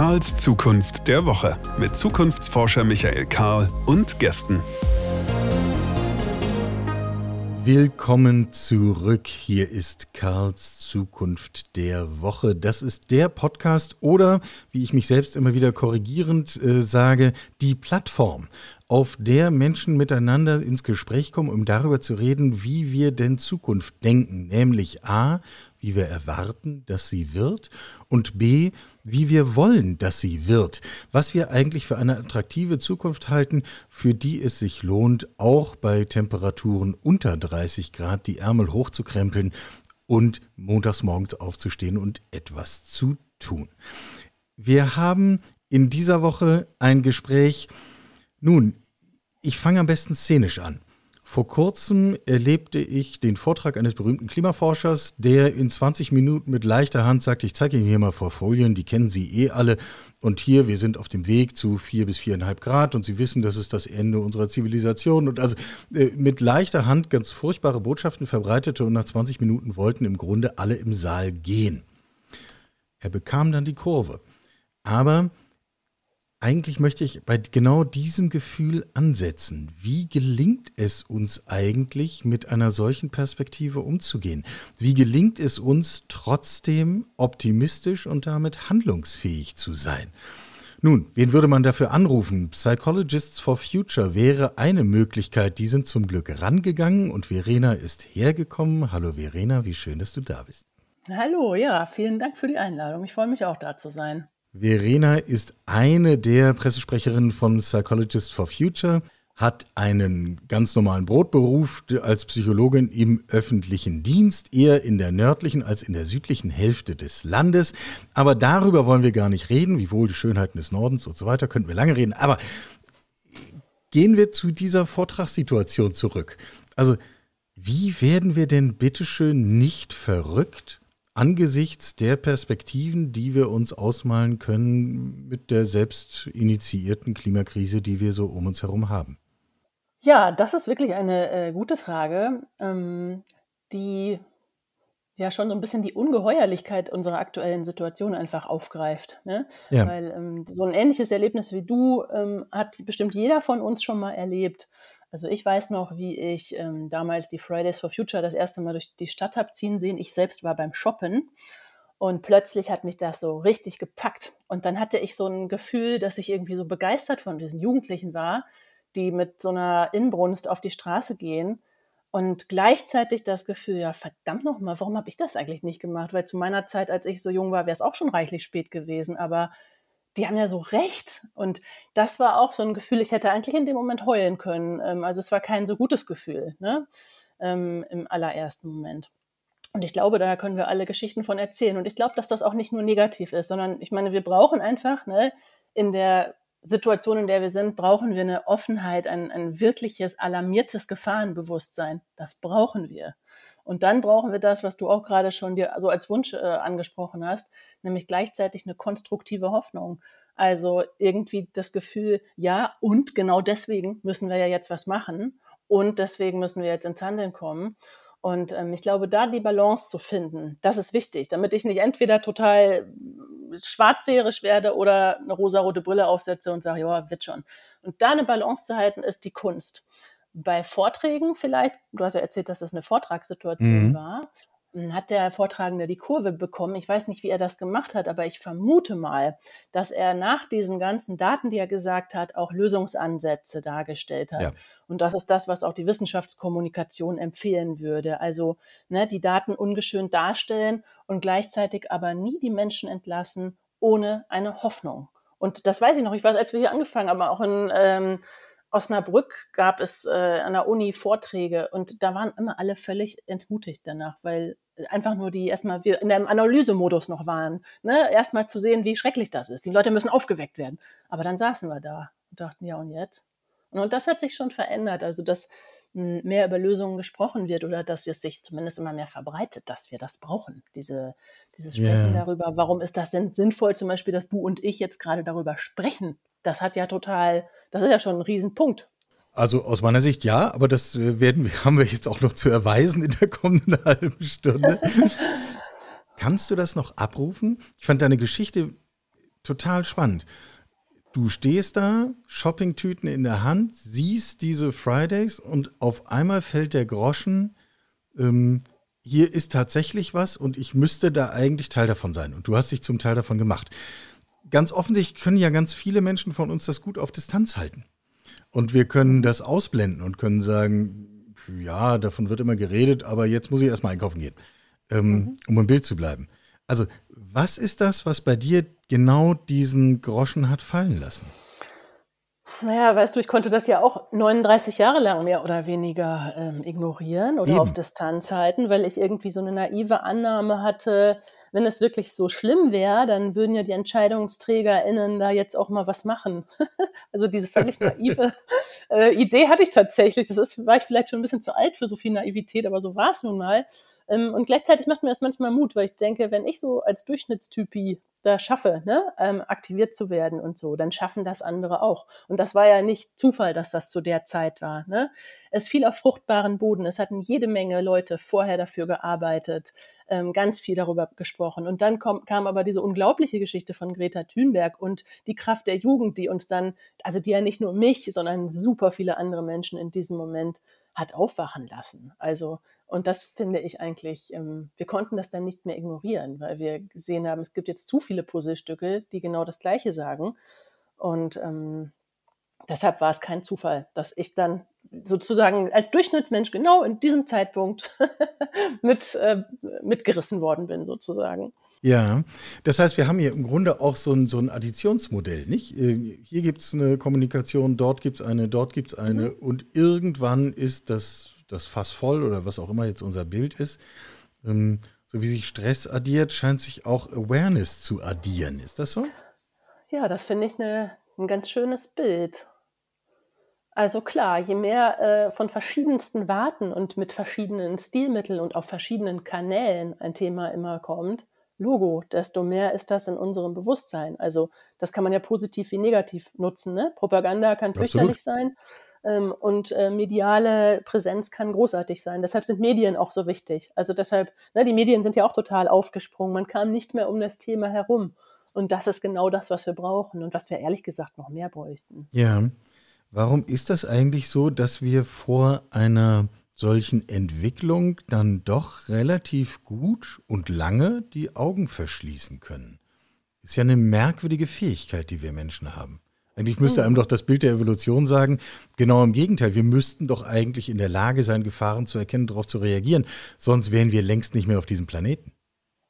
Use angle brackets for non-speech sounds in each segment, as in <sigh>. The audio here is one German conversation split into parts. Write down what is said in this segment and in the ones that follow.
Karls Zukunft der Woche mit Zukunftsforscher Michael Karl und Gästen. Willkommen zurück. Hier ist Karls Zukunft der Woche. Das ist der Podcast oder, wie ich mich selbst immer wieder korrigierend äh, sage, die Plattform, auf der Menschen miteinander ins Gespräch kommen, um darüber zu reden, wie wir denn Zukunft denken. Nämlich A, wie wir erwarten, dass sie wird und b, wie wir wollen, dass sie wird, was wir eigentlich für eine attraktive Zukunft halten, für die es sich lohnt, auch bei Temperaturen unter 30 Grad die Ärmel hochzukrempeln und montags morgens aufzustehen und etwas zu tun. Wir haben in dieser Woche ein Gespräch. Nun, ich fange am besten szenisch an. Vor kurzem erlebte ich den Vortrag eines berühmten Klimaforschers, der in 20 Minuten mit leichter Hand sagte, ich zeige Ihnen hier mal vor Folien, die kennen Sie eh alle. Und hier, wir sind auf dem Weg zu vier bis viereinhalb Grad und Sie wissen, das ist das Ende unserer Zivilisation. Und also äh, mit leichter Hand ganz furchtbare Botschaften verbreitete und nach 20 Minuten wollten im Grunde alle im Saal gehen. Er bekam dann die Kurve. Aber eigentlich möchte ich bei genau diesem Gefühl ansetzen. Wie gelingt es uns eigentlich, mit einer solchen Perspektive umzugehen? Wie gelingt es uns trotzdem optimistisch und damit handlungsfähig zu sein? Nun, wen würde man dafür anrufen? Psychologists for Future wäre eine Möglichkeit. Die sind zum Glück rangegangen und Verena ist hergekommen. Hallo Verena, wie schön, dass du da bist. Hallo, ja, vielen Dank für die Einladung. Ich freue mich auch da zu sein. Verena ist eine der Pressesprecherinnen von Psychologists for Future, hat einen ganz normalen Brotberuf als Psychologin im öffentlichen Dienst, eher in der nördlichen als in der südlichen Hälfte des Landes. Aber darüber wollen wir gar nicht reden, wiewohl die Schönheiten des Nordens und so weiter, könnten wir lange reden. Aber gehen wir zu dieser Vortragssituation zurück. Also, wie werden wir denn bitteschön nicht verrückt, angesichts der Perspektiven, die wir uns ausmalen können mit der selbst initiierten Klimakrise, die wir so um uns herum haben? Ja, das ist wirklich eine äh, gute Frage, ähm, die ja schon so ein bisschen die Ungeheuerlichkeit unserer aktuellen Situation einfach aufgreift. Ne? Ja. Weil ähm, so ein ähnliches Erlebnis wie du ähm, hat bestimmt jeder von uns schon mal erlebt. Also ich weiß noch, wie ich ähm, damals die Fridays for Future das erste Mal durch die Stadt habe ziehen sehen. Ich selbst war beim Shoppen und plötzlich hat mich das so richtig gepackt. Und dann hatte ich so ein Gefühl, dass ich irgendwie so begeistert von diesen Jugendlichen war, die mit so einer Inbrunst auf die Straße gehen. Und gleichzeitig das Gefühl, ja, verdammt nochmal, warum habe ich das eigentlich nicht gemacht? Weil zu meiner Zeit, als ich so jung war, wäre es auch schon reichlich spät gewesen. Aber die haben ja so recht. Und das war auch so ein Gefühl, ich hätte eigentlich in dem Moment heulen können. Ähm, also es war kein so gutes Gefühl ne? Ähm, im allerersten Moment. Und ich glaube, da können wir alle Geschichten von erzählen. Und ich glaube, dass das auch nicht nur negativ ist, sondern ich meine, wir brauchen einfach ne, in der Situation, in der wir sind, brauchen wir eine Offenheit, ein, ein wirkliches, alarmiertes Gefahrenbewusstsein. Das brauchen wir. Und dann brauchen wir das, was du auch gerade schon dir so als Wunsch äh, angesprochen hast, nämlich gleichzeitig eine konstruktive Hoffnung. Also irgendwie das Gefühl, ja, und genau deswegen müssen wir ja jetzt was machen und deswegen müssen wir jetzt ins Handeln kommen. Und ähm, ich glaube, da die Balance zu finden, das ist wichtig, damit ich nicht entweder total schwarzseherisch werde oder eine rosarote Brille aufsetze und sage, ja, wird schon. Und da eine Balance zu halten, ist die Kunst. Bei Vorträgen vielleicht, du hast ja erzählt, dass das eine Vortragssituation mhm. war, hat der Vortragende die Kurve bekommen. Ich weiß nicht, wie er das gemacht hat, aber ich vermute mal, dass er nach diesen ganzen Daten, die er gesagt hat, auch Lösungsansätze dargestellt hat. Ja. Und das ist das, was auch die Wissenschaftskommunikation empfehlen würde. Also ne, die Daten ungeschönt darstellen und gleichzeitig aber nie die Menschen entlassen ohne eine Hoffnung. Und das weiß ich noch. Ich weiß, als wir hier angefangen haben, auch in ähm, Osnabrück gab es äh, an der Uni Vorträge und da waren immer alle völlig entmutigt danach, weil einfach nur die erstmal wir in einem Analysemodus noch waren. Ne? Erstmal zu sehen, wie schrecklich das ist. Die Leute müssen aufgeweckt werden. Aber dann saßen wir da und dachten, ja und jetzt? Und das hat sich schon verändert. Also, dass hm, mehr über Lösungen gesprochen wird oder dass es sich zumindest immer mehr verbreitet, dass wir das brauchen. Diese, dieses Sprechen yeah. darüber, warum ist das denn sinnvoll, zum Beispiel, dass du und ich jetzt gerade darüber sprechen. Das hat ja total das ist ja schon ein Riesenpunkt. Also aus meiner Sicht ja, aber das äh, werden wir, <laughs> haben wir jetzt auch noch zu erweisen in der kommenden <laughs> halben Stunde. <laughs> Kannst du das noch abrufen? Ich fand deine Geschichte total spannend. Du stehst da, Shoppingtüten in der Hand, siehst diese Fridays und auf einmal fällt der Groschen, ähm, hier ist tatsächlich was und ich müsste da eigentlich Teil davon sein. Und du hast dich zum Teil davon gemacht. Ganz offensichtlich können ja ganz viele Menschen von uns das gut auf Distanz halten. Und wir können das ausblenden und können sagen, ja, davon wird immer geredet, aber jetzt muss ich erstmal einkaufen gehen, ähm, mhm. um im Bild zu bleiben. Also, was ist das, was bei dir genau diesen Groschen hat fallen lassen? Naja, weißt du, ich konnte das ja auch 39 Jahre lang mehr oder weniger ähm, ignorieren oder Eben. auf Distanz halten, weil ich irgendwie so eine naive Annahme hatte, wenn es wirklich so schlimm wäre, dann würden ja die EntscheidungsträgerInnen da jetzt auch mal was machen. <laughs> also diese völlig naive <laughs> äh, Idee hatte ich tatsächlich. Das ist, war ich vielleicht schon ein bisschen zu alt für so viel Naivität, aber so war es nun mal. Ähm, und gleichzeitig macht mir das manchmal Mut, weil ich denke, wenn ich so als Durchschnittstypi da schaffe, ne, ähm, aktiviert zu werden und so, dann schaffen das andere auch. Und das war ja nicht Zufall, dass das zu der Zeit war. Ne? Es fiel auf fruchtbaren Boden. Es hatten jede Menge Leute vorher dafür gearbeitet, ähm, ganz viel darüber gesprochen. Und dann kom kam aber diese unglaubliche Geschichte von Greta Thunberg und die Kraft der Jugend, die uns dann, also die ja nicht nur mich, sondern super viele andere Menschen in diesem Moment hat aufwachen lassen. Also und das finde ich eigentlich, ähm, wir konnten das dann nicht mehr ignorieren, weil wir gesehen haben, es gibt jetzt zu viele Puzzlestücke, die genau das Gleiche sagen. Und ähm, deshalb war es kein Zufall, dass ich dann sozusagen als Durchschnittsmensch genau in diesem Zeitpunkt <laughs> mit, äh, mitgerissen worden bin, sozusagen. Ja, das heißt, wir haben hier im Grunde auch so ein, so ein Additionsmodell, nicht? Äh, hier gibt es eine Kommunikation, dort gibt es eine, dort gibt es eine mhm. und irgendwann ist das das Fass voll oder was auch immer jetzt unser Bild ist. Ähm, so wie sich Stress addiert, scheint sich auch Awareness zu addieren. Ist das so? Ja, das finde ich eine, ein ganz schönes Bild. Also klar, je mehr äh, von verschiedensten Warten und mit verschiedenen Stilmitteln und auf verschiedenen Kanälen ein Thema immer kommt, Logo, desto mehr ist das in unserem Bewusstsein. Also das kann man ja positiv wie negativ nutzen. Ne? Propaganda kann Absolut. fürchterlich sein und äh, mediale Präsenz kann großartig sein. Deshalb sind Medien auch so wichtig. Also deshalb, ne, die Medien sind ja auch total aufgesprungen. Man kam nicht mehr um das Thema herum. Und das ist genau das, was wir brauchen und was wir ehrlich gesagt noch mehr bräuchten. Ja. Warum ist das eigentlich so, dass wir vor einer solchen Entwicklung dann doch relativ gut und lange die Augen verschließen können? Ist ja eine merkwürdige Fähigkeit, die wir Menschen haben. Eigentlich müsste einem doch das Bild der Evolution sagen, genau im Gegenteil, wir müssten doch eigentlich in der Lage sein, Gefahren zu erkennen, darauf zu reagieren, sonst wären wir längst nicht mehr auf diesem Planeten.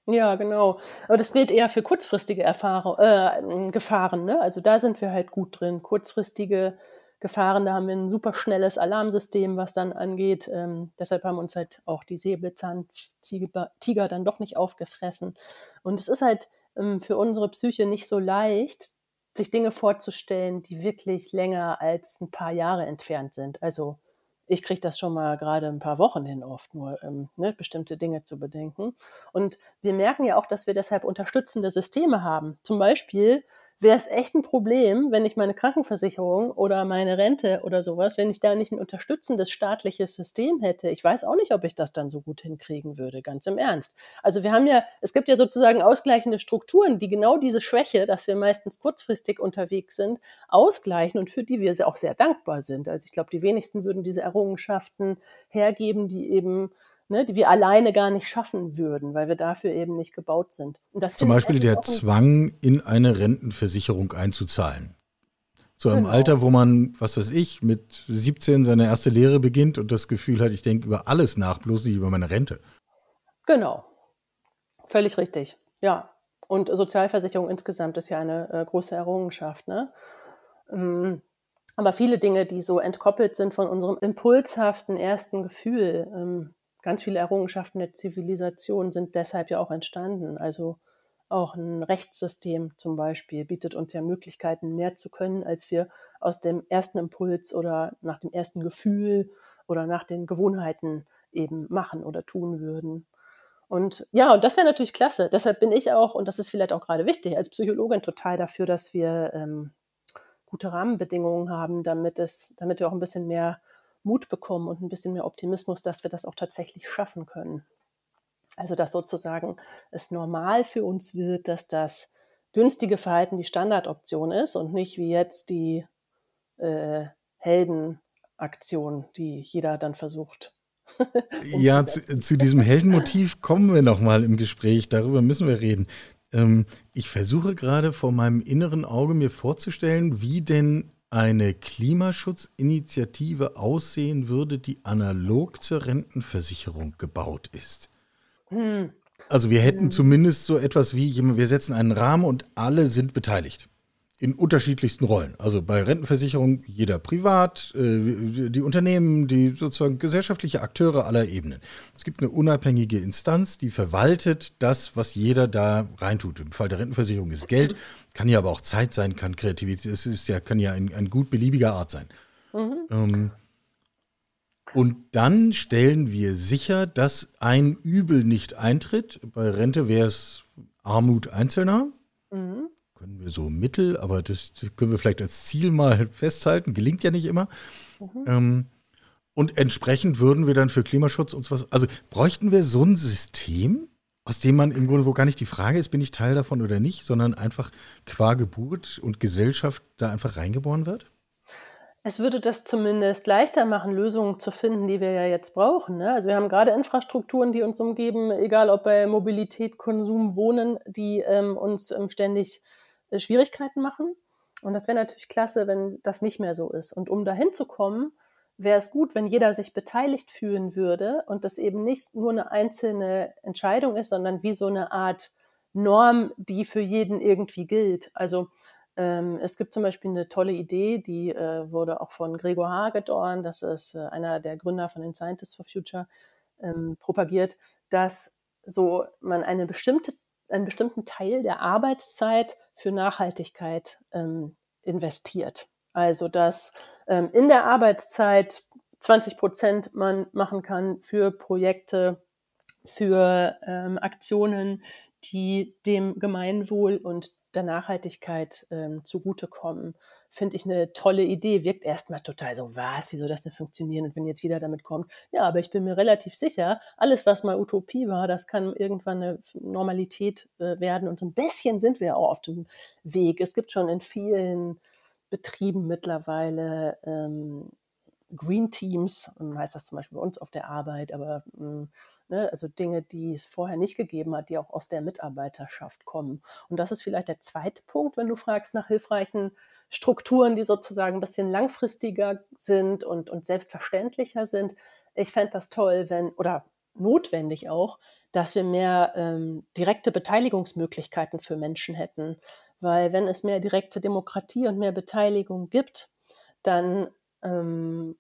Ja, genau. Aber das gilt eher für kurzfristige Erfahrung, äh, Gefahren. Ne? Also da sind wir halt gut drin. Kurzfristige Gefahren, da haben wir ein super schnelles Alarmsystem, was dann angeht. Ähm, deshalb haben uns halt auch die Säbelzahntiger dann doch nicht aufgefressen. Und es ist halt ähm, für unsere Psyche nicht so leicht, sich Dinge vorzustellen, die wirklich länger als ein paar Jahre entfernt sind. Also ich kriege das schon mal gerade ein paar Wochen hin oft nur, ähm, ne, bestimmte Dinge zu bedenken. Und wir merken ja auch, dass wir deshalb unterstützende Systeme haben. Zum Beispiel wäre es echt ein Problem, wenn ich meine Krankenversicherung oder meine Rente oder sowas, wenn ich da nicht ein unterstützendes staatliches System hätte. Ich weiß auch nicht, ob ich das dann so gut hinkriegen würde, ganz im Ernst. Also wir haben ja, es gibt ja sozusagen ausgleichende Strukturen, die genau diese Schwäche, dass wir meistens kurzfristig unterwegs sind, ausgleichen und für die wir auch sehr dankbar sind. Also ich glaube, die wenigsten würden diese Errungenschaften hergeben, die eben ne, die wir alleine gar nicht schaffen würden, weil wir dafür eben nicht gebaut sind. Zum Beispiel der Zwang, in eine Rentenversicherung einzuzahlen. Zu einem genau. Alter, wo man, was weiß ich, mit 17 seine erste Lehre beginnt und das Gefühl hat, ich denke über alles nach, bloß nicht über meine Rente. Genau. Völlig richtig. Ja. Und Sozialversicherung insgesamt ist ja eine äh, große Errungenschaft. Ne? Ähm, aber viele Dinge, die so entkoppelt sind von unserem impulshaften ersten Gefühl, ähm, ganz viele Errungenschaften der Zivilisation sind deshalb ja auch entstanden. Also auch ein Rechtssystem zum Beispiel bietet uns ja Möglichkeiten, mehr zu können, als wir aus dem ersten Impuls oder nach dem ersten Gefühl oder nach den Gewohnheiten eben machen oder tun würden. Und ja, und das wäre natürlich klasse. Deshalb bin ich auch, und das ist vielleicht auch gerade wichtig, als Psychologin total dafür, dass wir ähm, gute Rahmenbedingungen haben, damit es, damit wir auch ein bisschen mehr Mut bekommen und ein bisschen mehr Optimismus, dass wir das auch tatsächlich schaffen können. Also dass sozusagen es normal für uns wird, dass das günstige Verhalten die Standardoption ist und nicht wie jetzt die äh, Heldenaktion, die jeder dann versucht. <laughs> ja, zu, zu, diesem Heldenmotiv kommen wir nochmal im Gespräch. Darüber müssen wir reden. Ähm, ich versuche gerade vor meinem inneren Auge mir vorzustellen, wie denn eine Klimaschutzinitiative aussehen würde, die analog zur Rentenversicherung gebaut ist. Hm. Also wir hätten hm. zumindest so etwas wie, wir setzen einen Rahmen und alle sind beteiligt in unterschiedlichsten Rollen. Also bei Rentenversicherung jeder privat, äh, die Unternehmen, die sozusagen gesellschaftliche Akteure aller Ebenen. Es gibt eine unabhängige Instanz, die verwaltet das, was jeder da reintut. Im Fall der Rentenversicherung ist Geld, kann ja aber auch Zeit sein, kann Kreativität, es ist ja, kann ja ein, ein gut beliebiger Art sein. Mhm. Ähm, und dann stellen wir sicher, dass ein Übel nicht eintritt. Bei Rente wäre es Armut Einzelner. Mhm können wir so mittel, aber das können wir vielleicht als Ziel mal festhalten. Gelingt ja nicht immer. Mhm. Ähm, und entsprechend würden wir dann für Klimaschutz uns was, also bräuchten wir so ein System, aus dem man im Grunde, wo gar nicht die Frage ist, bin ich Teil davon oder nicht, sondern einfach qua Geburt und Gesellschaft da einfach reingeboren wird? Es würde das zumindest leichter machen, Lösungen zu finden, die wir ja jetzt brauchen. Ne? Also wir haben gerade Infrastrukturen, die uns umgeben, egal ob bei Mobilität, Konsum, Wohnen, die ähm, uns ähm, ständig Schwierigkeiten machen. Und das wäre natürlich klasse, wenn das nicht mehr so ist. Und um dahin zu kommen, wäre es gut, wenn jeder sich beteiligt fühlen würde und das eben nicht nur eine einzelne Entscheidung ist, sondern wie so eine Art Norm, die für jeden irgendwie gilt. Also ähm, es gibt zum Beispiel eine tolle Idee, die äh, wurde auch von Gregor Hagedorn, das ist äh, einer der Gründer von den Scientists for Future, ähm, propagiert, dass so man eine bestimmte, einen bestimmten Teil der Arbeitszeit für Nachhaltigkeit ähm, investiert. Also dass ähm, in der Arbeitszeit 20 Prozent man machen kann für Projekte, für ähm, Aktionen, die dem Gemeinwohl und der Nachhaltigkeit ähm, zugutekommen finde ich eine tolle Idee. Wirkt erstmal total so, was, wie soll das denn funktionieren? Und wenn jetzt jeder damit kommt, ja, aber ich bin mir relativ sicher, alles, was mal Utopie war, das kann irgendwann eine Normalität äh, werden. Und so ein bisschen sind wir auch auf dem Weg. Es gibt schon in vielen Betrieben mittlerweile ähm, Green Teams, heißt das zum Beispiel bei uns auf der Arbeit, aber ähm, ne, also Dinge, die es vorher nicht gegeben hat, die auch aus der Mitarbeiterschaft kommen. Und das ist vielleicht der zweite Punkt, wenn du fragst nach hilfreichen Strukturen, die sozusagen ein bisschen langfristiger sind und, und selbstverständlicher sind. Ich fände das toll, wenn, oder notwendig auch, dass wir mehr ähm, direkte Beteiligungsmöglichkeiten für Menschen hätten. Weil wenn es mehr direkte Demokratie und mehr Beteiligung gibt, dann ähm,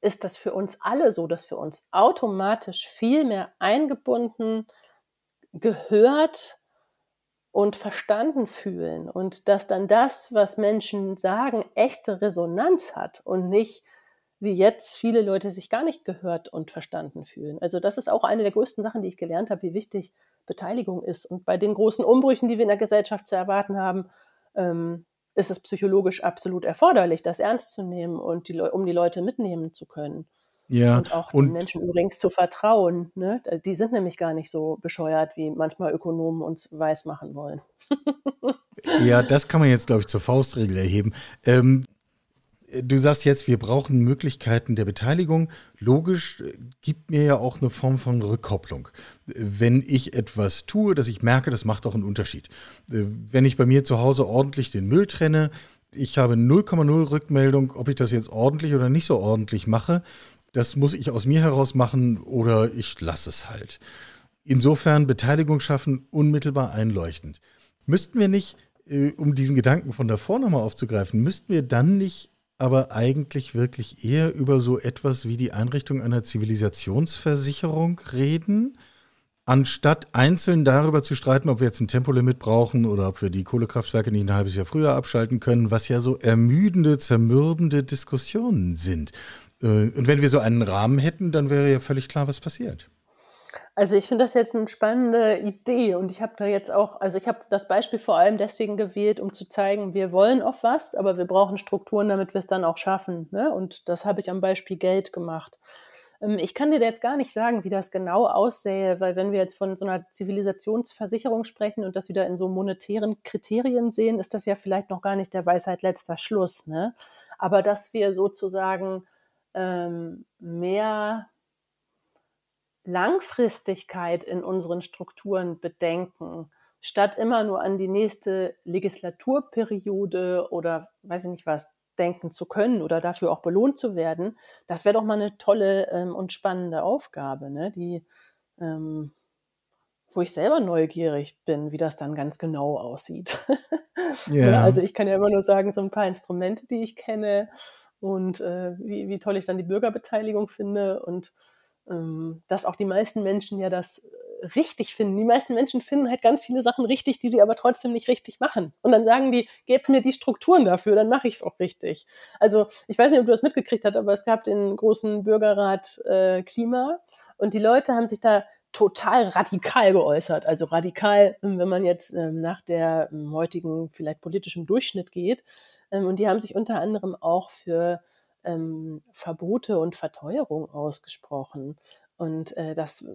ist das für uns alle so, dass wir uns automatisch viel mehr eingebunden, gehört und verstanden fühlen und dass dann das, was Menschen sagen, echte Resonanz hat und nicht wie jetzt viele Leute sich gar nicht gehört und verstanden fühlen. Also das ist auch eine der größten Sachen, die ich gelernt habe, wie wichtig Beteiligung ist. Und bei den großen Umbrüchen, die wir in der Gesellschaft zu erwarten haben, ähm, ist es psychologisch absolut erforderlich, das ernst zu nehmen und die, um die Leute mitnehmen zu können. Ja, und auch und den Menschen übrigens zu vertrauen. Ne? Die sind nämlich gar nicht so bescheuert, wie manchmal Ökonomen uns weismachen wollen. <laughs> ja, das kann man jetzt, glaube ich, zur Faustregel erheben. Ähm, du sagst jetzt, wir brauchen Möglichkeiten der Beteiligung. Logisch äh, gibt mir ja auch eine Form von Rückkopplung. Wenn ich etwas tue, dass ich merke, das macht auch einen Unterschied. Äh, wenn ich bei mir zu Hause ordentlich den Müll trenne, ich habe 0,0 Rückmeldung, ob ich das jetzt ordentlich oder nicht so ordentlich mache das muss ich aus mir heraus machen oder ich lasse es halt. Insofern Beteiligung schaffen, unmittelbar einleuchtend. Müssten wir nicht, äh, um diesen Gedanken von davor nochmal aufzugreifen, müssten wir dann nicht aber eigentlich wirklich eher über so etwas wie die Einrichtung einer Zivilisationsversicherung reden, anstatt einzeln darüber zu streiten, ob wir jetzt ein Tempolimit brauchen oder ob wir die Kohlekraftwerke nicht ein halbes Jahr früher abschalten können, was ja so ermüdende, zermürbende Diskussionen sind. Äh, und wenn wir so einen Rahmen hätten, dann wäre ja völlig klar, was passiert. Also ich finde das jetzt eine spannende Idee und ich habe da jetzt auch, also ich habe das Beispiel vor allem deswegen gewählt, um zu zeigen, wir wollen auf was, aber wir brauchen Strukturen, damit wir es dann auch schaffen. Ne? Und das habe ich am Beispiel Geld gemacht. Ähm, ich kann dir jetzt gar nicht sagen, wie das genau aussähe, weil wenn wir jetzt von so einer Zivilisationsversicherung sprechen und das wieder in so monetären Kriterien sehen, ist das ja vielleicht noch gar nicht der Weisheit letzter Schluss. Ne? Aber dass wir sozusagen ähm, mehr Langfristigkeit in unseren Strukturen bedenken, statt immer nur an die nächste Legislaturperiode oder weiß ich nicht was denken zu können oder dafür auch belohnt zu werden, das wäre doch mal eine tolle ähm, und spannende Aufgabe, ne? die, ähm, wo ich selber neugierig bin, wie das dann ganz genau aussieht. <laughs> Yeah. also ich kann ja immer nur sagen, so ein paar Instrumente, die ich kenne und äh, wie, wie toll ich dann die Bürgerbeteiligung finde und ähm, dass auch die meisten Menschen ja das äh, richtig finden. Die meisten Menschen finden halt ganz viele Sachen richtig, die sie aber trotzdem nicht richtig machen. Und dann sagen die, gebt mir die Strukturen dafür, dann mache ich es auch richtig. Also ich weiß nicht, ob du das mitgekriegt hast, aber es gab den großen Bürgerrat äh, Klima und die Leute haben sich da total radikal geäußert. Also radikal, wenn man jetzt ähm, nach der ähm, heutigen vielleicht politischen Durchschnitt geht. Ähm, und die haben sich unter anderem auch für ähm, Verbote und Verteuerung ausgesprochen. Und äh, das äh,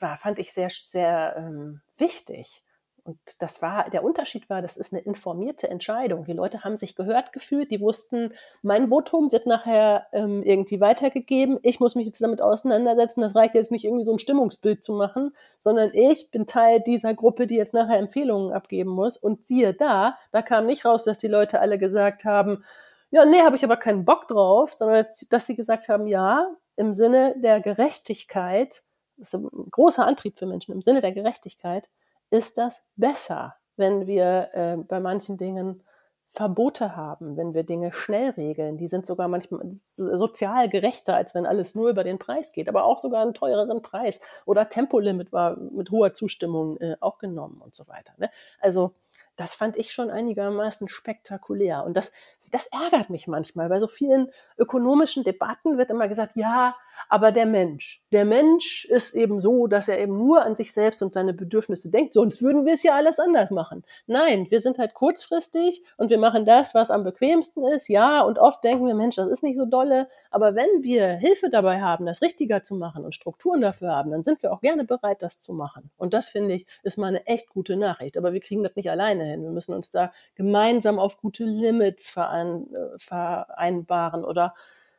war, fand ich sehr, sehr ähm, wichtig. Und das war, der Unterschied war, das ist eine informierte Entscheidung. Die Leute haben sich gehört gefühlt, die wussten, mein Votum wird nachher ähm, irgendwie weitergegeben. Ich muss mich jetzt damit auseinandersetzen. Das reicht jetzt nicht irgendwie so ein Stimmungsbild zu machen, sondern ich bin Teil dieser Gruppe, die jetzt nachher Empfehlungen abgeben muss. Und siehe da, da kam nicht raus, dass die Leute alle gesagt haben, ja, nee, habe ich aber keinen Bock drauf, sondern dass sie gesagt haben, ja, im Sinne der Gerechtigkeit, das ist ein großer Antrieb für Menschen, im Sinne der Gerechtigkeit ist das besser, wenn wir äh, bei manchen Dingen Verbote haben, wenn wir Dinge schnell regeln. Die sind sogar manchmal sozial gerechter, als wenn alles nur über den Preis geht, aber auch sogar einen teureren Preis. Oder Tempolimit war mit hoher Zustimmung äh, auch genommen und so weiter. Ne? Also das fand ich schon einigermaßen spektakulär. Und das das ärgert mich manchmal. Bei so vielen ökonomischen Debatten wird immer gesagt, ja, aber der Mensch, der Mensch ist eben so, dass er eben nur an sich selbst und seine Bedürfnisse denkt, sonst würden wir es ja alles anders machen. Nein, wir sind halt kurzfristig und wir machen das, was am bequemsten ist, ja, und oft denken wir, Mensch, das ist nicht so dolle, aber wenn wir Hilfe dabei haben, das richtiger zu machen und Strukturen dafür haben, dann sind wir auch gerne bereit, das zu machen. Und das finde ich, ist mal eine echt gute Nachricht. Aber wir kriegen das nicht alleine hin. Wir müssen uns da gemeinsam auf gute Limits verein, äh, vereinbaren oder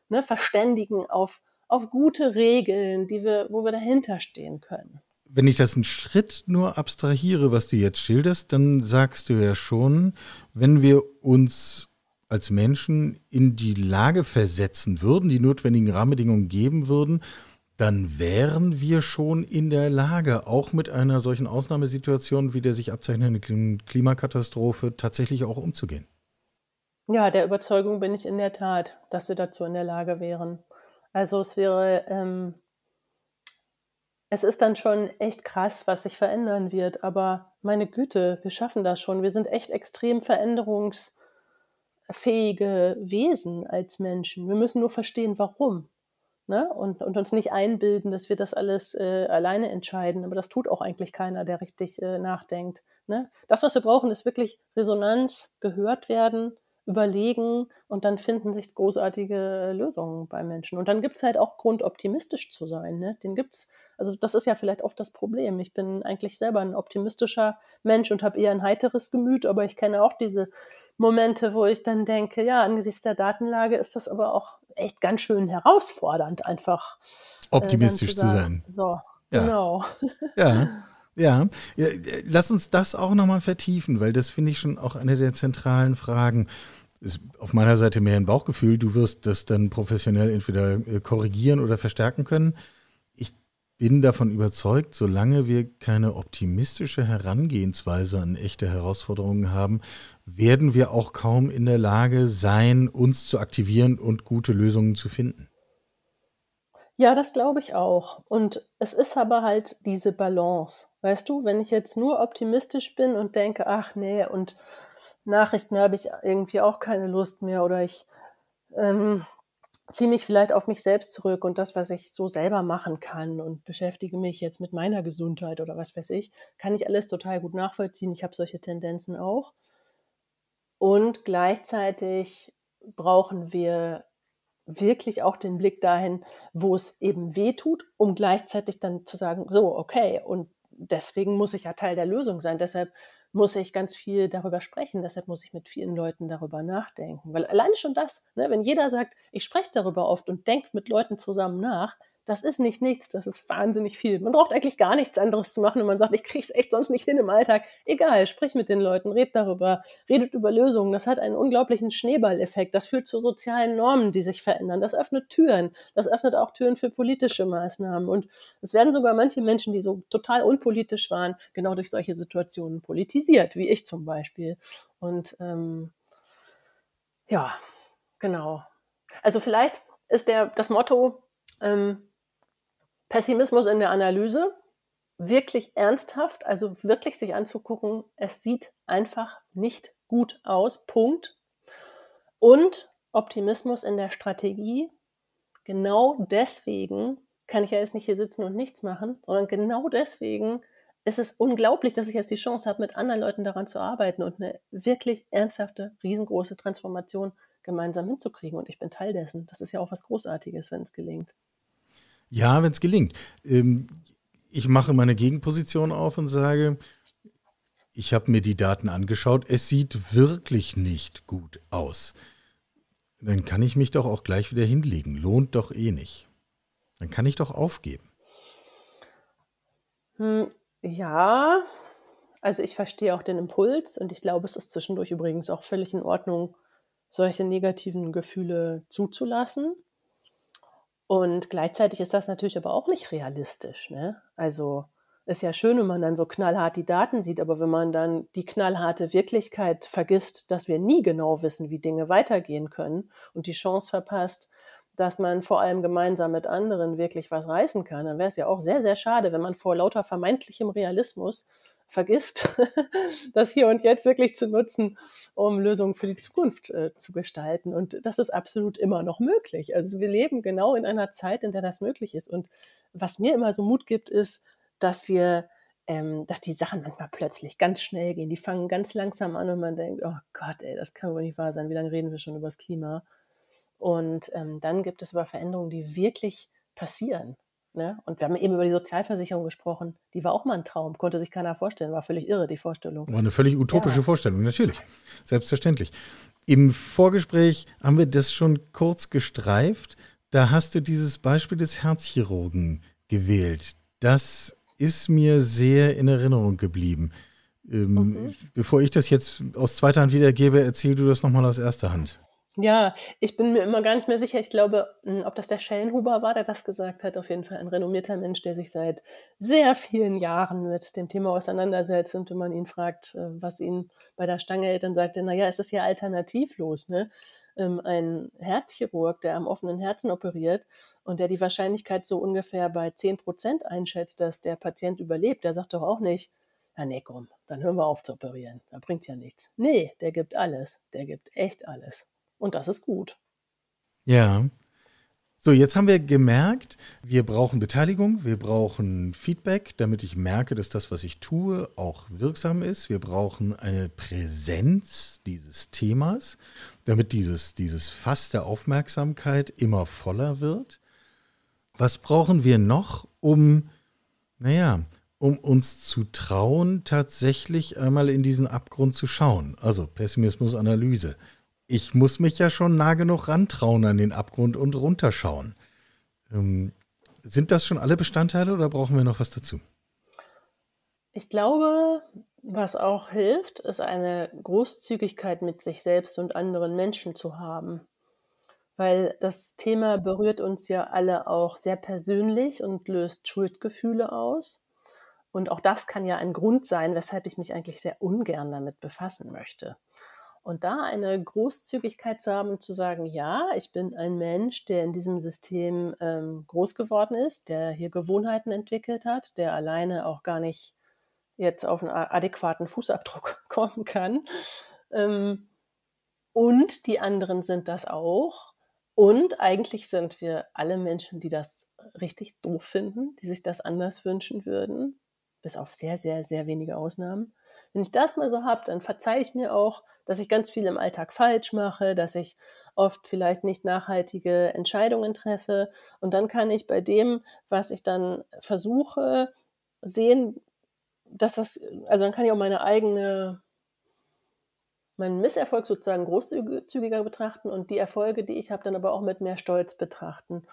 ne, verständigen auf auf gute Regeln, die wir, wo wir dahinter stehen können. Wenn ich das einen Schritt nur abstrahiere, was du jetzt schilderst, dann sagst du ja schon, wenn wir uns als Menschen in die Lage versetzen würden, die notwendigen Rahmenbedingungen geben würden, dann wären wir schon in der Lage, auch mit einer solchen Ausnahmesituation wie der sich abzeichnenden Klimakatastrophe tatsächlich auch umzugehen. Ja, der Überzeugung bin ich in der Tat, dass wir dazu in der Lage wären. Also es wäre, ähm, es ist dann schon echt krass, was sich verändern wird, aber meine Güte, wir schaffen das schon. Wir sind echt extrem veränderungsfähige Wesen als Menschen. Wir müssen nur verstehen, warum. Ne? Und, und uns nicht einbilden, dass wir das alles äh, alleine entscheiden. Aber das tut auch eigentlich keiner, der richtig äh, nachdenkt. Ne? Das, was wir brauchen, ist wirklich Resonanz, gehört werden, überlegen und dann finden sich großartige Lösungen bei Menschen. Und dann gibt es halt auch Grund, optimistisch zu sein. Ne? Den gibt's. Also das ist ja vielleicht oft das Problem. Ich bin eigentlich selber ein optimistischer Mensch und habe eher ein heiteres Gemüt, aber ich kenne auch diese Momente, wo ich dann denke, ja, angesichts der Datenlage ist das aber auch echt ganz schön herausfordernd, einfach äh, optimistisch äh, zu, zu, sein. So, ja. genau. <laughs> Ja. Ja, lass uns das auch nochmal vertiefen, weil das finde ich schon auch eine der zentralen Fragen ist auf meiner Seite mehr ein Bauchgefühl. Du wirst das dann professionell entweder äh, korrigieren oder verstärken können. Ich bin davon überzeugt, solange wir keine optimistische Herangehensweise an echte Herausforderungen haben, werden wir auch kaum in der Lage sein, uns zu aktivieren und gute Lösungen zu finden. Ja, das glaube ich auch. Und es ist aber halt diese Balance. Weißt du, wenn ich jetzt nur optimistisch bin und denke, ach nee, und Nachrichten habe ich irgendwie auch keine Lust mehr oder ich ähm, ziehe mich vielleicht auf mich selbst zurück und das, was ich so selber machen kann und beschäftige mich jetzt mit meiner Gesundheit oder was weiß ich, kann ich alles total gut nachvollziehen. Ich habe solche Tendenzen auch. Und gleichzeitig brauchen wir wirklich auch den Blick dahin, wo es eben weh tut, um gleichzeitig dann zu sagen, so, okay, und deswegen muss ich ja Teil der Lösung sein. Deshalb muss ich ganz viel darüber sprechen. Deshalb muss ich mit vielen Leuten darüber nachdenken. Weil allein schon das, ne, wenn jeder sagt, ich spreche darüber oft und denkt mit Leuten zusammen nach, das ist nicht nichts, das ist wahnsinnig viel. Man braucht eigentlich gar nichts anderes zu machen, wenn man sagt, ich kriege es echt sonst nicht hin im Alltag. Egal, sprich mit den Leuten, red darüber, redet über Lösungen. Das hat einen unglaublichen Schneeballeffekt. Das führt zu sozialen Normen, die sich verändern. Das öffnet Türen. Das öffnet auch Türen für politische Maßnahmen. Und es werden sogar manche Menschen, die so total unpolitisch waren, genau durch solche Situationen politisiert, wie ich zum Beispiel. Und ähm, ja, genau. Also vielleicht ist der, das Motto, ähm, Pessimismus in der Analyse, wirklich ernsthaft, also wirklich sich anzugucken, es sieht einfach nicht gut aus, Punkt. Und Optimismus in der Strategie, genau deswegen kann ich ja jetzt nicht hier sitzen und nichts machen, sondern genau deswegen ist es unglaublich, dass ich jetzt die Chance habe, mit anderen Leuten daran zu arbeiten und eine wirklich ernsthafte, riesengroße Transformation gemeinsam hinzukriegen. Und ich bin Teil dessen. Das ist ja auch was Großartiges, wenn es gelingt. Ja, wenn es gelingt. Ähm, ich mache meine Gegenposition auf und sage, ich habe mir die Daten angeschaut, es sieht wirklich nicht gut aus. Dann kann ich mich doch auch gleich wieder hinlegen. Lohnt doch eh nicht. Dann kann ich doch aufgeben. Hm, ja, also ich verstehe auch den Impuls und ich glaube, es ist zwischendurch übrigens auch völlig in Ordnung, solche negativen Gefühle zuzulassen. Und gleichzeitig ist das natürlich aber auch nicht realistisch. Ne? Also ist ja schön, wenn man dann so knallhart die Daten sieht, aber wenn man dann die knallharte Wirklichkeit vergisst, dass wir nie genau wissen, wie Dinge weitergehen können und die Chance verpasst, dass man vor allem gemeinsam mit anderen wirklich was reißen kann, dann wäre es ja auch sehr, sehr schade, wenn man vor lauter vermeintlichem Realismus vergisst, <laughs> das hier und jetzt wirklich zu nutzen, um Lösungen für die Zukunft äh, zu gestalten. Und das ist absolut immer noch möglich. Also wir leben genau in einer Zeit, in der das möglich ist. Und was mir immer so Mut gibt, ist, dass wir ähm, dass die Sachen manchmal plötzlich ganz schnell gehen. Die fangen ganz langsam an und man denkt, oh Gott, ey, das kann wohl nicht wahr sein. Wie lange reden wir schon über das Klima? Und ähm, dann gibt es aber Veränderungen, die wirklich passieren. Ne? Und wir haben eben über die Sozialversicherung gesprochen. Die war auch mal ein Traum, konnte sich keiner vorstellen, war völlig irre, die Vorstellung. War eine völlig utopische ja. Vorstellung, natürlich. Selbstverständlich. Im Vorgespräch haben wir das schon kurz gestreift. Da hast du dieses Beispiel des Herzchirurgen gewählt. Das ist mir sehr in Erinnerung geblieben. Ähm, mhm. Bevor ich das jetzt aus zweiter Hand wiedergebe, erzähl du das nochmal aus erster Hand. Ja, ich bin mir immer gar nicht mehr sicher. Ich glaube, hm, ob das der Schellenhuber war, der das gesagt hat. Auf jeden Fall ein renommierter Mensch, der sich seit sehr vielen Jahren mit dem Thema auseinandersetzt. Und wenn man ihn fragt, äh, was ihn bei der Stange hält, dann sagt er, naja, es ist ja alternativlos. Ne? Ähm, ein Herzchirurg, der am offenen Herzen operiert und der die Wahrscheinlichkeit so ungefähr bei 10 Prozent einschätzt, dass der Patient überlebt, der sagt doch auch nicht, ja, nee, komm, dann hören wir auf zu operieren. Da bringt ja nichts. Nee, der gibt alles. Der gibt echt alles. Und das ist gut. Ja. So, jetzt haben wir gemerkt, wir brauchen Beteiligung, wir brauchen Feedback, damit ich merke, dass das, was ich tue, auch wirksam ist. Wir brauchen eine Präsenz dieses Themas, damit dieses, dieses Fass der Aufmerksamkeit immer voller wird. Was brauchen wir noch, um, naja, um uns zu trauen, tatsächlich einmal in diesen Abgrund zu schauen? Also Pessimismus, Analyse ich muss mich ja schon nah genug rantrauen an den Abgrund und runterschauen. Ähm, sind das schon alle Bestandteile oder brauchen wir noch was dazu? Ich glaube, was auch hilft, ist eine Großzügigkeit mit sich selbst und anderen Menschen zu haben. Weil das Thema berührt uns ja alle auch sehr persönlich und löst Schuldgefühle aus. Und auch das kann ja ein Grund sein, weshalb ich mich eigentlich sehr ungern damit befassen möchte. Und da eine Großzügigkeit zu haben und zu sagen, ja, ich bin ein Mensch, der in diesem System ähm, groß geworden ist, der hier Gewohnheiten entwickelt hat, der alleine auch gar nicht jetzt auf einen adäquaten Fußabdruck <laughs> kommen kann. Ähm, und die anderen sind das auch. Und eigentlich sind wir alle Menschen, die das richtig doof finden, die sich das anders wünschen würden, bis auf sehr, sehr, sehr wenige Ausnahmen. Wenn ich das mal so habe, dann verzeihe ich mir auch, dass ich ganz viel im Alltag falsch mache, dass ich oft vielleicht nicht nachhaltige Entscheidungen treffe. Und dann kann ich bei dem, was ich dann versuche, sehen, dass das, also dann kann ich auch meine eigene, meinen Misserfolg sozusagen großzügiger betrachten und die Erfolge, die ich habe, dann aber auch mit mehr Stolz betrachten.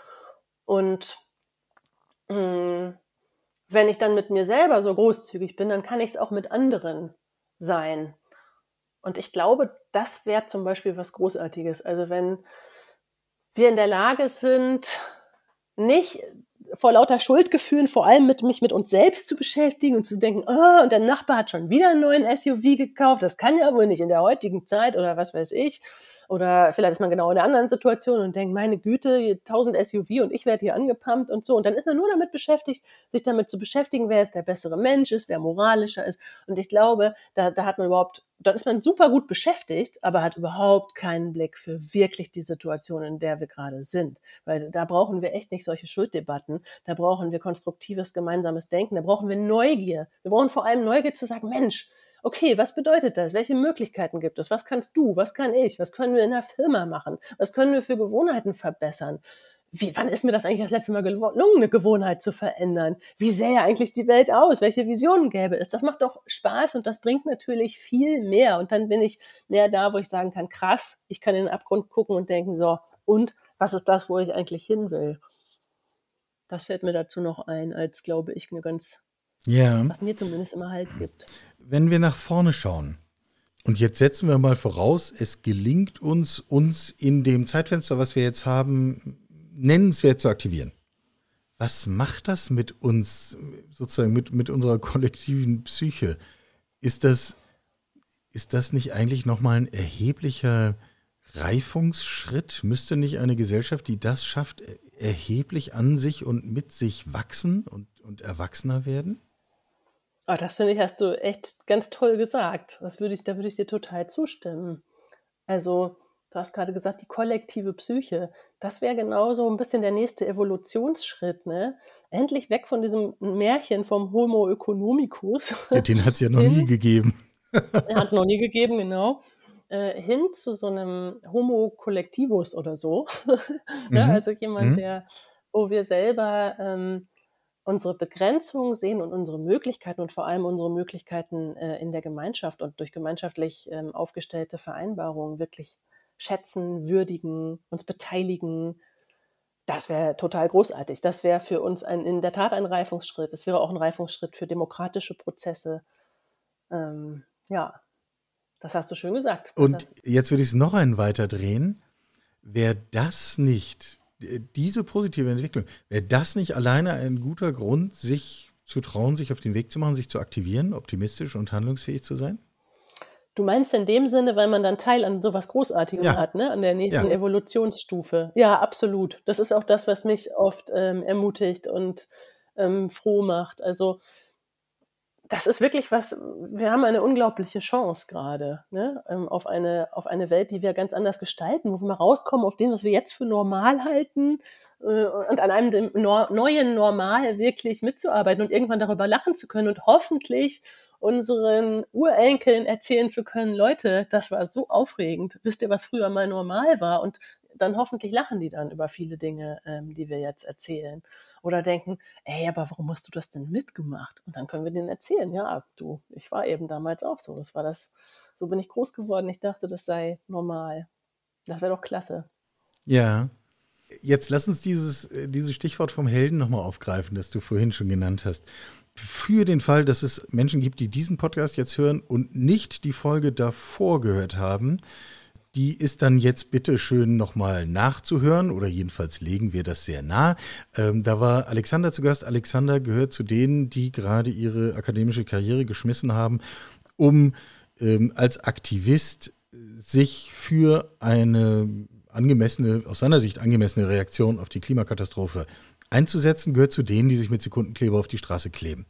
Und mh, hm, wenn ich dann mit mir selber so großzügig bin, dann kann ich es auch mit anderen sein. Und ich glaube, das wäre zum Beispiel was Großartiges. Also wenn wir in der Lage sind, nicht vor lauter Schuldgefühlen vor allem mit mich mit uns selbst zu beschäftigen und zu denken, oh, und der Nachbar hat schon wieder einen neuen SUV gekauft, das kann ja wohl nicht in der heutigen Zeit oder was weiß ich. Oder vielleicht ist man genau in einer anderen Situation und denkt, meine Güte, 1000 SUV und ich werde hier angepumpt und so. Und dann ist man nur damit beschäftigt, sich damit zu beschäftigen, wer jetzt der bessere Mensch ist, wer moralischer ist. Und ich glaube, da, da hat man überhaupt, dann ist man super gut beschäftigt, aber hat überhaupt keinen Blick für wirklich die Situation, in der wir gerade sind. Weil da brauchen wir echt nicht solche Schulddebatten. Da brauchen wir konstruktives gemeinsames Denken. Da brauchen wir Neugier. Wir brauchen vor allem Neugier zu sagen, Mensch, okay, was bedeutet das? Welche Möglichkeiten gibt es? Was kannst du? Was kann ich? Was können wir in der Firma machen? Was können wir für Gewohnheiten verbessern? Wie, wann ist mir das eigentlich das letzte Mal gelungen, eine Gewohnheit zu verändern? Wie sähe eigentlich die Welt aus? Welche Visionen gäbe es? Das macht doch Spaß und das bringt natürlich viel mehr. Und dann bin ich mehr da, wo ich sagen kann, krass, ich kann in den Abgrund gucken und denken, so, und was ist das, wo ich eigentlich hin will? Das fällt mir dazu noch ein, als glaube ich eine ganz, ja. was mir zumindest immer Halt gibt wenn wir nach vorne schauen, und jetzt setzen wir mal voraus, es gelingt uns, uns in dem Zeitfenster, was wir jetzt haben, nennenswert zu aktivieren. Was macht das mit uns, sozusagen mit, mit unserer kollektiven Psyche? Ist das, ist das nicht eigentlich nochmal ein erheblicher Reifungsschritt? Müsste nicht eine Gesellschaft, die das schafft, erheblich an sich und mit sich wachsen und, und erwachsener werden? Oh, das finde ich, hast du echt ganz toll gesagt. Das würde ich, da würde ich dir total zustimmen. Also, du hast gerade gesagt, die kollektive Psyche. Das wäre genau so ein bisschen der nächste Evolutionsschritt, ne? Endlich weg von diesem Märchen vom Homo economicus. <laughs> Ja, den hat es ja noch hin, nie gegeben. <laughs> hat es noch nie gegeben, genau. Äh, hin zu so einem Homo collectivus oder so. ja, <laughs> mhm. Also jemand, mhm. der, wo wir selber ähm, unsere Begrenzungen sehen und unsere Möglichkeiten und vor allem unsere Möglichkeiten äh, in der Gemeinschaft und durch gemeinschaftlich ähm, aufgestellte Vereinbarungen wirklich schätzen, würdigen, uns beteiligen. Das wäre total großartig. Das wäre für uns ein, in der Tat ein Reifungsschritt. Es wäre auch ein Reifungsschritt für demokratische Prozesse. Ähm, ja, das hast du schön gesagt. Und jetzt würde ich es noch einen weiter drehen. Wäre das nicht diese positive Entwicklung, wäre das nicht alleine ein guter Grund, sich zu trauen, sich auf den Weg zu machen, sich zu aktivieren, optimistisch und handlungsfähig zu sein? Du meinst in dem Sinne, weil man dann Teil an sowas Großartigem ja. hat, ne? an der nächsten ja. Evolutionsstufe. Ja, absolut. Das ist auch das, was mich oft ähm, ermutigt und ähm, froh macht. Also das ist wirklich was, wir haben eine unglaubliche Chance gerade ne? Ähm, auf, eine, auf eine Welt, die wir ganz anders gestalten, wo wir mal rauskommen auf dem, was wir jetzt für normal halten äh, und an einem neuen Normal wirklich mitzuarbeiten und irgendwann darüber lachen zu können und hoffentlich unseren Urenkeln erzählen zu können, Leute, das war so aufregend. Wisst ihr, was früher mal normal war? Und dann hoffentlich lachen die dann über viele Dinge, ähm, die wir jetzt erzählen oder denken, ey, aber warum hast du das denn mitgemacht? Und dann können wir denen erzählen, ja, du, ich war eben damals auch so. Das war das, so bin ich groß geworden. Ich dachte, das sei normal. Das wäre doch klasse. Ja. Jetzt lass uns dieses, äh, dieses Stichwort vom Helden nochmal aufgreifen, das du vorhin schon genannt hast. Für den Fall, dass es Menschen gibt, die diesen Podcast jetzt hören und nicht die Folge davor gehört haben, die ist dann jetzt bitte schön nochmal nachzuhören oder jedenfalls legen wir das sehr nah. Ähm, da war Alexander zu Gast. Alexander gehört zu denen, die gerade ihre akademische Karriere geschmissen haben, um ähm, als Aktivist sich für eine angemessene, aus seiner Sicht angemessene Reaktion auf die Klimakatastrophe einzusetzen, gehört zu denen, die sich mit Sekundenkleber auf die Straße kleben.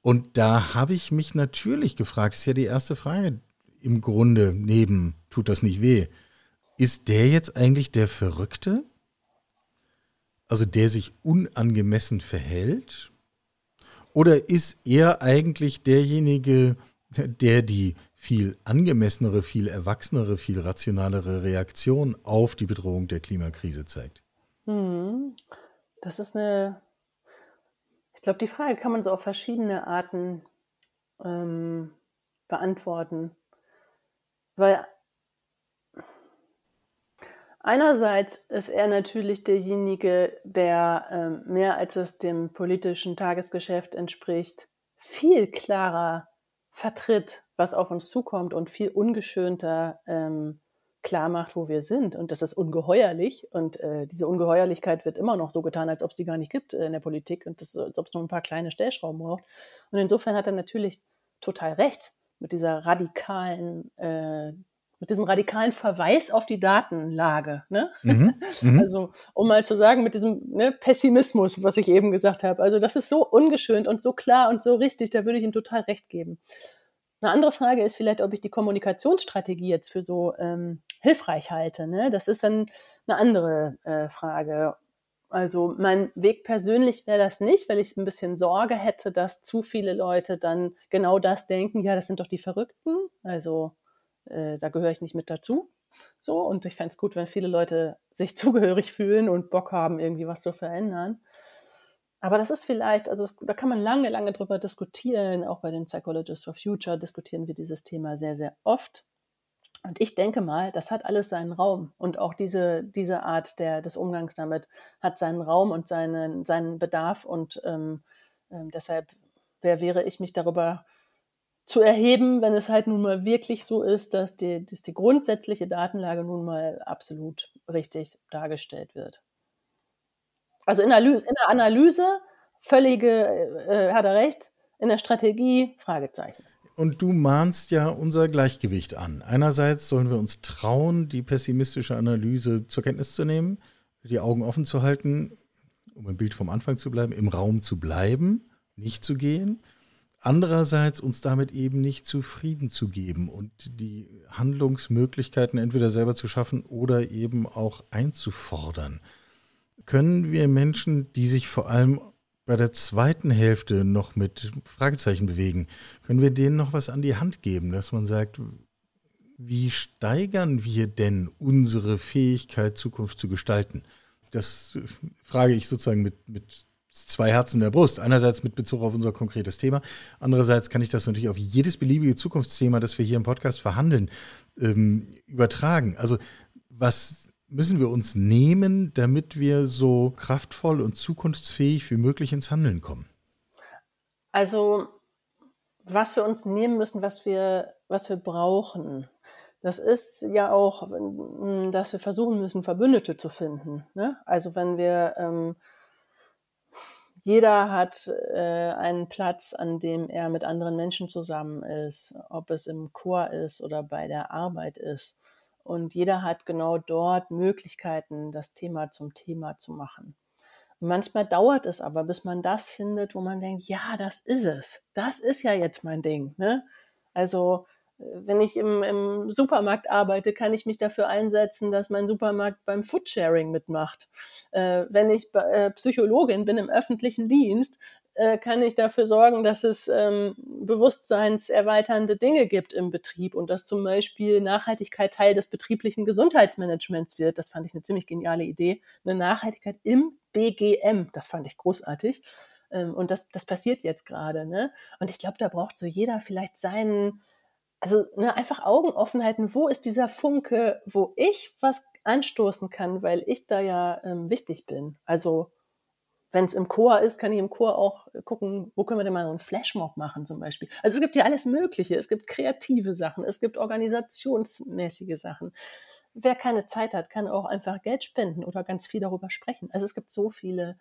Und da habe ich mich natürlich gefragt, das ist ja die erste Frage, im Grunde neben tut das nicht weh. Ist der jetzt eigentlich der Verrückte? Also der sich unangemessen verhält? Oder ist er eigentlich derjenige, der die viel angemessenere, viel erwachsenere, viel rationalere Reaktion auf die Bedrohung der Klimakrise zeigt? Hm, das ist eine, ich glaube, die Frage kann man so auf verschiedene Arten ähm, beantworten. Weil einerseits ist er natürlich derjenige, der ähm, mehr als es dem politischen Tagesgeschäft entspricht, viel klarer vertritt, was auf uns zukommt und viel ungeschönter ähm, klar macht, wo wir sind. Und das ist ungeheuerlich. Und äh, diese Ungeheuerlichkeit wird immer noch so getan, als ob es die gar nicht gibt äh, in der Politik und das, als ob es nur ein paar kleine Stellschrauben braucht. Und insofern hat er natürlich total recht mit dieser radikalen, äh, mit diesem radikalen Verweis auf die Datenlage. Ne? Mhm, <laughs> mhm. also, um mal zu sagen, mit diesem ne, Pessimismus, was ich eben gesagt habe. Also, das ist so ungeschönt und so klar und so richtig, da würde ich ihm total recht geben. Eine andere Frage ist vielleicht, ob ich die Kommunikationsstrategie jetzt für so ähm, hilfreich halte. Ne? Das ist dann eine andere äh, Frage. Also mein Weg persönlich wäre das nicht, weil ich ein bisschen Sorge hätte, dass zu viele Leute dann genau das denken, ja, das sind doch die Verrückten. Also äh, da gehöre ich nicht mit dazu. So, und ich fände es gut, wenn viele Leute sich <laughs> zugehörig fühlen und Bock haben, irgendwie was zu verändern. Aber das ist vielleicht, also da kann man lange, lange drüber diskutieren. Auch bei den Psychologists for Future diskutieren wir dieses Thema sehr, sehr oft. Und ich denke mal, das hat alles seinen Raum. Und auch diese, diese Art der, des Umgangs damit hat seinen Raum und seinen, seinen Bedarf. Und ähm, ähm, deshalb, wer wäre ich, mich darüber zu erheben, wenn es halt nun mal wirklich so ist, dass die, dass die grundsätzliche Datenlage nun mal absolut richtig dargestellt wird. Also in der, in der Analyse, völlige, äh, hat er recht, in der Strategie, Fragezeichen. Und du mahnst ja unser Gleichgewicht an. Einerseits sollen wir uns trauen, die pessimistische Analyse zur Kenntnis zu nehmen, die Augen offen zu halten, um im Bild vom Anfang zu bleiben, im Raum zu bleiben, nicht zu gehen. Andererseits uns damit eben nicht zufrieden zu geben und die Handlungsmöglichkeiten entweder selber zu schaffen oder eben auch einzufordern. Können wir Menschen, die sich vor allem bei der zweiten Hälfte noch mit Fragezeichen bewegen, können wir denen noch was an die Hand geben, dass man sagt, wie steigern wir denn unsere Fähigkeit, Zukunft zu gestalten? Das frage ich sozusagen mit, mit zwei Herzen in der Brust. Einerseits mit Bezug auf unser konkretes Thema, andererseits kann ich das natürlich auf jedes beliebige Zukunftsthema, das wir hier im Podcast verhandeln, ähm, übertragen. Also was müssen wir uns nehmen, damit wir so kraftvoll und zukunftsfähig wie möglich ins Handeln kommen? Also, was wir uns nehmen müssen, was wir, was wir brauchen, das ist ja auch, dass wir versuchen müssen, Verbündete zu finden. Ne? Also wenn wir, ähm, jeder hat äh, einen Platz, an dem er mit anderen Menschen zusammen ist, ob es im Chor ist oder bei der Arbeit ist. Und jeder hat genau dort Möglichkeiten, das Thema zum Thema zu machen. Manchmal dauert es aber, bis man das findet, wo man denkt, ja, das ist es. Das ist ja jetzt mein Ding. Ne? Also wenn ich im, im, Supermarkt arbeite, kann ich mich dafür einsetzen, dass mein Supermarkt beim Foodsharing mitmacht. Äh, wenn ich äh, Psychologin bin im öffentlichen Dienst, äh, kann ich dafür sorgen, dass es ähm, bewusstseinserweiternde Dinge gibt im Betrieb und dass zum Beispiel Nachhaltigkeit Teil des betrieblichen Gesundheitsmanagements wird. Das fand ich eine ziemlich geniale Idee. Eine Nachhaltigkeit im BGM, das fand ich großartig. Ähm, und das, das passiert jetzt gerade. Ne? Und ich glaube, da braucht so jeder vielleicht seinen, also ne, einfach Augen offen halten, wo ist dieser Funke, wo ich was anstoßen kann, weil ich da ja ähm, wichtig bin. Also wenn es im Chor ist, kann ich im Chor auch gucken, wo können wir denn mal so einen Flashmob machen zum Beispiel. Also es gibt ja alles Mögliche. Es gibt kreative Sachen, es gibt organisationsmäßige Sachen. Wer keine Zeit hat, kann auch einfach Geld spenden oder ganz viel darüber sprechen. Also es gibt so viele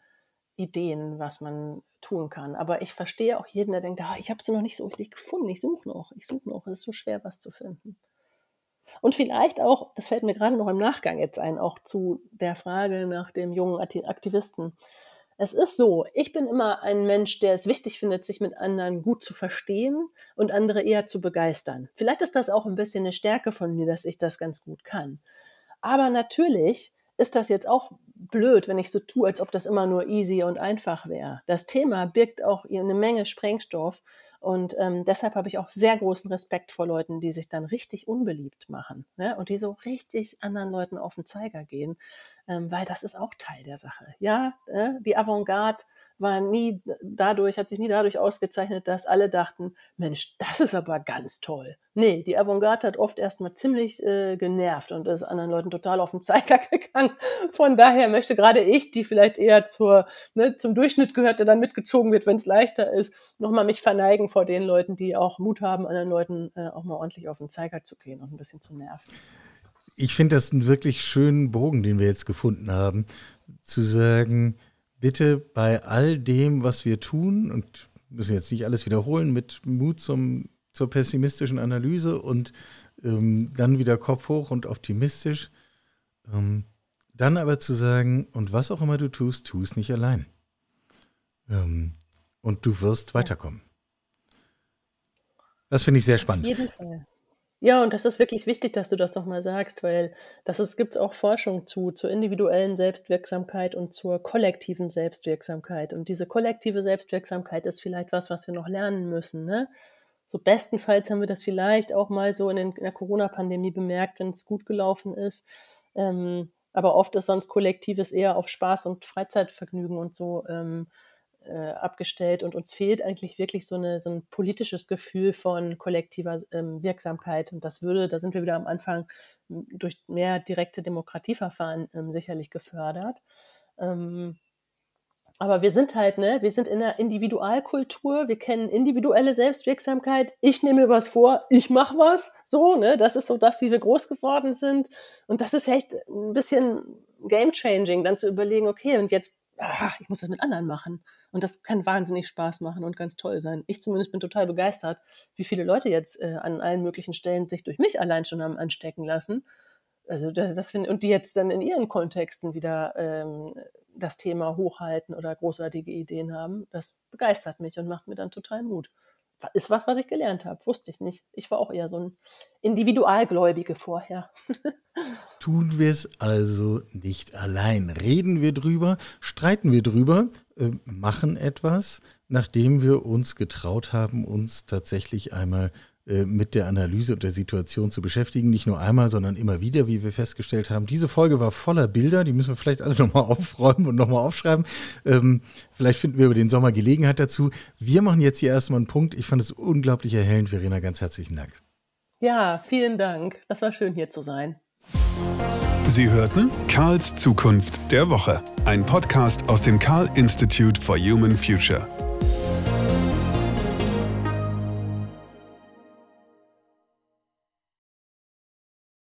Ideen, was man tun kann. Aber ich verstehe auch jeden, der denkt, ah, ich habe sie noch nicht so richtig gefunden. Ich suche noch, ich suche noch. Es ist so schwer, was zu finden. Und vielleicht auch, das fällt mir gerade noch im Nachgang jetzt ein, auch zu der Frage nach dem jungen Aktivisten. Es ist so, ich bin immer ein Mensch, der es wichtig findet, sich mit anderen gut zu verstehen und andere eher zu begeistern. Vielleicht ist das auch ein bisschen eine Stärke von mir, dass ich das ganz gut kann. Aber natürlich ist das jetzt auch blöd, wenn ich so tue, als ob das immer nur easy und einfach wäre. Das Thema birgt auch eine Menge Sprengstoff und ähm, deshalb habe ich auch sehr großen Respekt vor Leuten, die sich dann richtig unbeliebt machen ne? und die so richtig anderen Leuten auf den Zeiger gehen, weil das ist auch Teil der Sache. Ja, äh, die Avantgarde war nie dadurch, hat sich nie dadurch ausgezeichnet, dass alle dachten, Mensch, das ist aber ganz toll. Nee, die Avantgarde hat oft erstmal ziemlich äh, genervt und ist anderen Leuten total auf den Zeiger <laughs> gegangen. Von daher möchte gerade ich, die vielleicht eher zur, ne, zum Durchschnitt gehört, der dann mitgezogen wird, wenn es leichter ist, nochmal mich verneigen vor den Leuten, die auch Mut haben, anderen Leuten äh, auch mal ordentlich auf den Zeiger zu gehen und ein bisschen zu nerven. Ich finde das einen wirklich schönen Bogen, den wir jetzt gefunden haben, zu sagen, bitte bei all dem, was wir tun, und müssen jetzt nicht alles wiederholen, mit Mut zum, zur pessimistischen Analyse und ähm, dann wieder Kopf hoch und optimistisch. Ähm, dann aber zu sagen, und was auch immer du tust, tu es nicht allein. Ähm, und du wirst weiterkommen. Das finde ich sehr spannend. Auf jeden Fall. Ja, und das ist wirklich wichtig, dass du das nochmal sagst, weil das gibt es auch Forschung zu, zur individuellen Selbstwirksamkeit und zur kollektiven Selbstwirksamkeit. Und diese kollektive Selbstwirksamkeit ist vielleicht was, was wir noch lernen müssen. Ne? So bestenfalls haben wir das vielleicht auch mal so in, den, in der Corona-Pandemie bemerkt, wenn es gut gelaufen ist. Ähm, aber oft ist sonst Kollektives eher auf Spaß und Freizeitvergnügen und so ähm, äh, abgestellt und uns fehlt eigentlich wirklich so, eine, so ein politisches Gefühl von kollektiver ähm, Wirksamkeit. Und das würde, da sind wir wieder am Anfang, durch mehr direkte Demokratieverfahren ähm, sicherlich gefördert. Ähm, aber wir sind halt, ne, wir sind in der Individualkultur, wir kennen individuelle Selbstwirksamkeit. Ich nehme mir was vor, ich mache was. So, ne, das ist so das, wie wir groß geworden sind. Und das ist echt ein bisschen game changing, dann zu überlegen, okay, und jetzt, ach, ich muss das mit anderen machen. Und das kann wahnsinnig Spaß machen und ganz toll sein. Ich zumindest bin total begeistert, wie viele Leute jetzt äh, an allen möglichen Stellen sich durch mich allein schon haben anstecken lassen. Also das, das find, und die jetzt dann in ihren Kontexten wieder ähm, das Thema hochhalten oder großartige Ideen haben. Das begeistert mich und macht mir dann total Mut ist was, was ich gelernt habe. Wusste ich nicht. Ich war auch eher so ein Individualgläubige vorher. <laughs> Tun wir es also nicht allein. Reden wir drüber, streiten wir drüber, äh, machen etwas, nachdem wir uns getraut haben, uns tatsächlich einmal äh, mit der Analyse und der Situation zu beschäftigen. Nicht nur einmal, sondern immer wieder, wie wir festgestellt haben. Diese Folge war voller Bilder, die müssen wir vielleicht alle <laughs> nochmal aufräumen und nochmal aufschreiben. Ähm, vielleicht finden wir über den Sommer Gelegenheit dazu. Wir machen jetzt hier erstmal einen Punkt. Ich fand es unglaublich erhellend, Verena. Ganz herzlichen Dank. Ja, vielen Dank. Das war schön hier zu sein. Sie hörten Karls Zukunft der Woche, ein Podcast aus dem Karl Institute for Human Future.